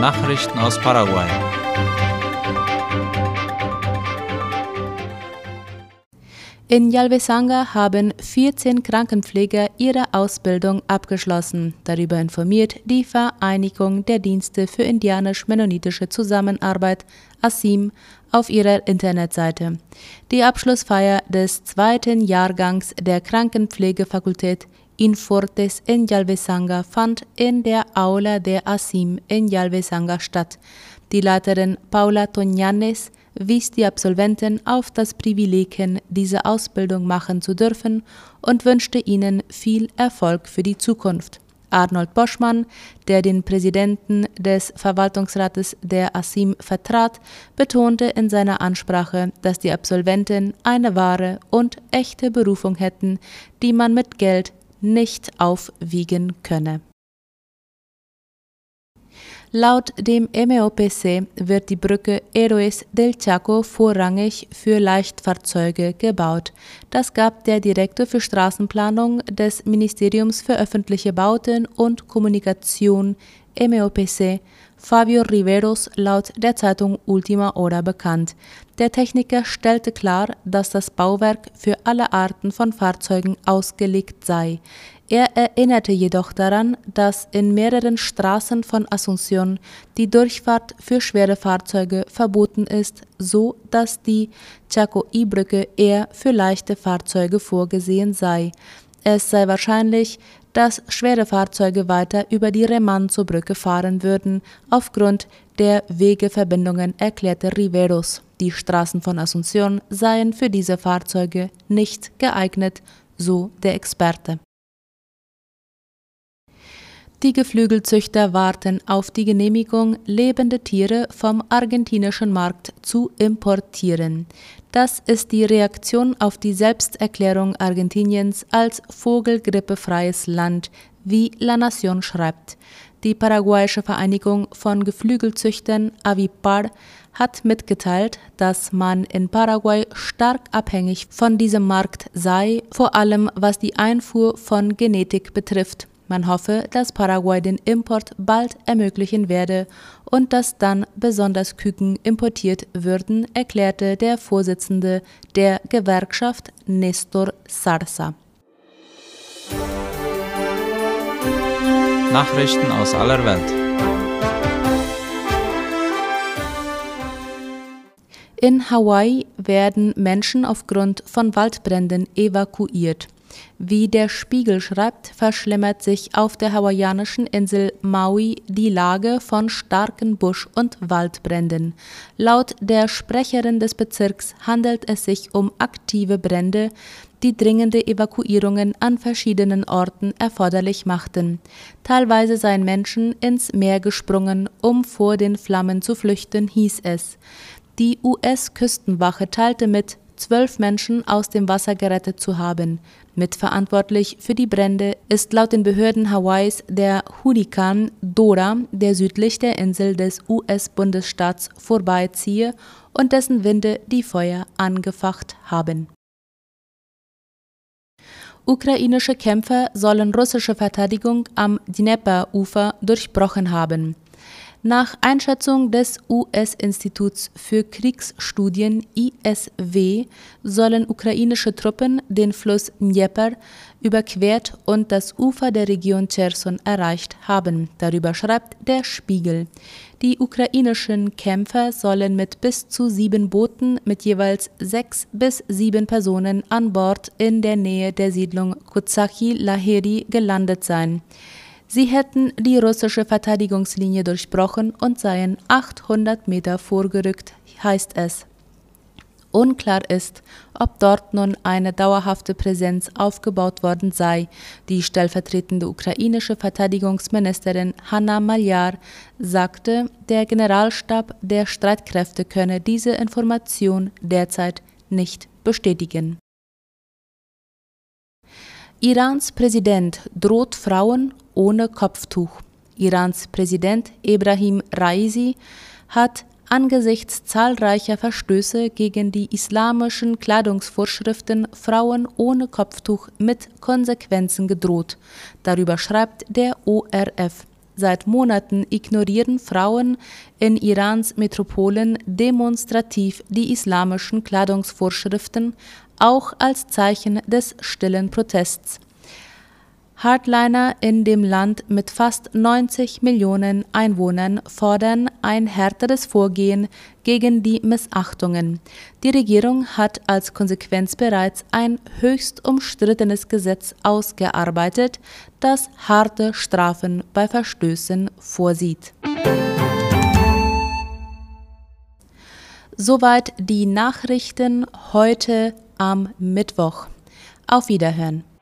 Nachrichten aus Paraguay. In Yalvesanga haben 14 Krankenpfleger ihre Ausbildung abgeschlossen. Darüber informiert die Vereinigung der Dienste für indianisch-mennonitische Zusammenarbeit ASIM auf ihrer Internetseite. Die Abschlussfeier des zweiten Jahrgangs der Krankenpflegefakultät Infortes in Yalvesanga fand in der Aula der ASIM in Yalvesanga statt. Die Leiterin Paula Toñanes wies die Absolventen auf das Privileg hin, diese Ausbildung machen zu dürfen und wünschte ihnen viel Erfolg für die Zukunft. Arnold Boschmann, der den Präsidenten des Verwaltungsrates der ASIM vertrat, betonte in seiner Ansprache, dass die Absolventen eine wahre und echte Berufung hätten, die man mit Geld nicht aufwiegen könne. Laut dem MEOPC wird die Brücke Héroes del Chaco vorrangig für Leichtfahrzeuge gebaut. Das gab der Direktor für Straßenplanung des Ministeriums für öffentliche Bauten und Kommunikation MEOPC Fabio Riveros laut der Zeitung Ultima Hora bekannt. Der Techniker stellte klar, dass das Bauwerk für alle Arten von Fahrzeugen ausgelegt sei. Er erinnerte jedoch daran, dass in mehreren Straßen von Asunción die Durchfahrt für schwere Fahrzeuge verboten ist, so dass die Chaco-I-Brücke eher für leichte Fahrzeuge vorgesehen sei. Es sei wahrscheinlich, dass schwere Fahrzeuge weiter über die Remanzo-Brücke fahren würden, aufgrund der Wegeverbindungen, erklärte Riveros. Die Straßen von Asunción seien für diese Fahrzeuge nicht geeignet, so der Experte. Die Geflügelzüchter warten auf die Genehmigung, lebende Tiere vom argentinischen Markt zu importieren. Das ist die Reaktion auf die Selbsterklärung Argentiniens als vogelgrippefreies Land, wie La Nación schreibt. Die paraguayische Vereinigung von Geflügelzüchtern Avipar hat mitgeteilt, dass man in Paraguay stark abhängig von diesem Markt sei, vor allem was die Einfuhr von Genetik betrifft. Man hoffe, dass Paraguay den Import bald ermöglichen werde und dass dann besonders Küken importiert würden, erklärte der Vorsitzende der Gewerkschaft Nestor Sarsa. Nachrichten aus aller Welt. In Hawaii werden Menschen aufgrund von Waldbränden evakuiert. Wie der Spiegel schreibt, verschlimmert sich auf der hawaiianischen Insel Maui die Lage von starken Busch- und Waldbränden. Laut der Sprecherin des Bezirks handelt es sich um aktive Brände, die dringende Evakuierungen an verschiedenen Orten erforderlich machten. Teilweise seien Menschen ins Meer gesprungen, um vor den Flammen zu flüchten, hieß es. Die US-Küstenwache teilte mit, zwölf Menschen aus dem Wasser gerettet zu haben. Mitverantwortlich für die Brände ist laut den Behörden Hawaiis der Hurrikan Dora, der südlich der Insel des US-Bundesstaats vorbeiziehe und dessen Winde die Feuer angefacht haben. Ukrainische Kämpfer sollen russische Verteidigung am Dnepr-Ufer durchbrochen haben. Nach Einschätzung des US-Instituts für Kriegsstudien ISW sollen ukrainische Truppen den Fluss Dnieper überquert und das Ufer der Region Cherson erreicht haben. Darüber schreibt der Spiegel. Die ukrainischen Kämpfer sollen mit bis zu sieben Booten mit jeweils sechs bis sieben Personen an Bord in der Nähe der Siedlung Kutsaki Laheri gelandet sein. Sie hätten die russische Verteidigungslinie durchbrochen und seien 800 Meter vorgerückt, heißt es. Unklar ist, ob dort nun eine dauerhafte Präsenz aufgebaut worden sei. Die stellvertretende ukrainische Verteidigungsministerin Hanna Maljar sagte, der Generalstab der Streitkräfte könne diese Information derzeit nicht bestätigen. Irans Präsident droht Frauen ohne Kopftuch. Irans Präsident Ebrahim Raisi hat angesichts zahlreicher Verstöße gegen die islamischen Kleidungsvorschriften Frauen ohne Kopftuch mit Konsequenzen gedroht. Darüber schreibt der ORF. Seit Monaten ignorieren Frauen in Irans Metropolen demonstrativ die islamischen Kleidungsvorschriften, auch als Zeichen des stillen Protests. Hardliner in dem Land mit fast 90 Millionen Einwohnern fordern ein härteres Vorgehen gegen die Missachtungen. Die Regierung hat als Konsequenz bereits ein höchst umstrittenes Gesetz ausgearbeitet, das harte Strafen bei Verstößen vorsieht. Soweit die Nachrichten heute am Mittwoch. Auf Wiederhören.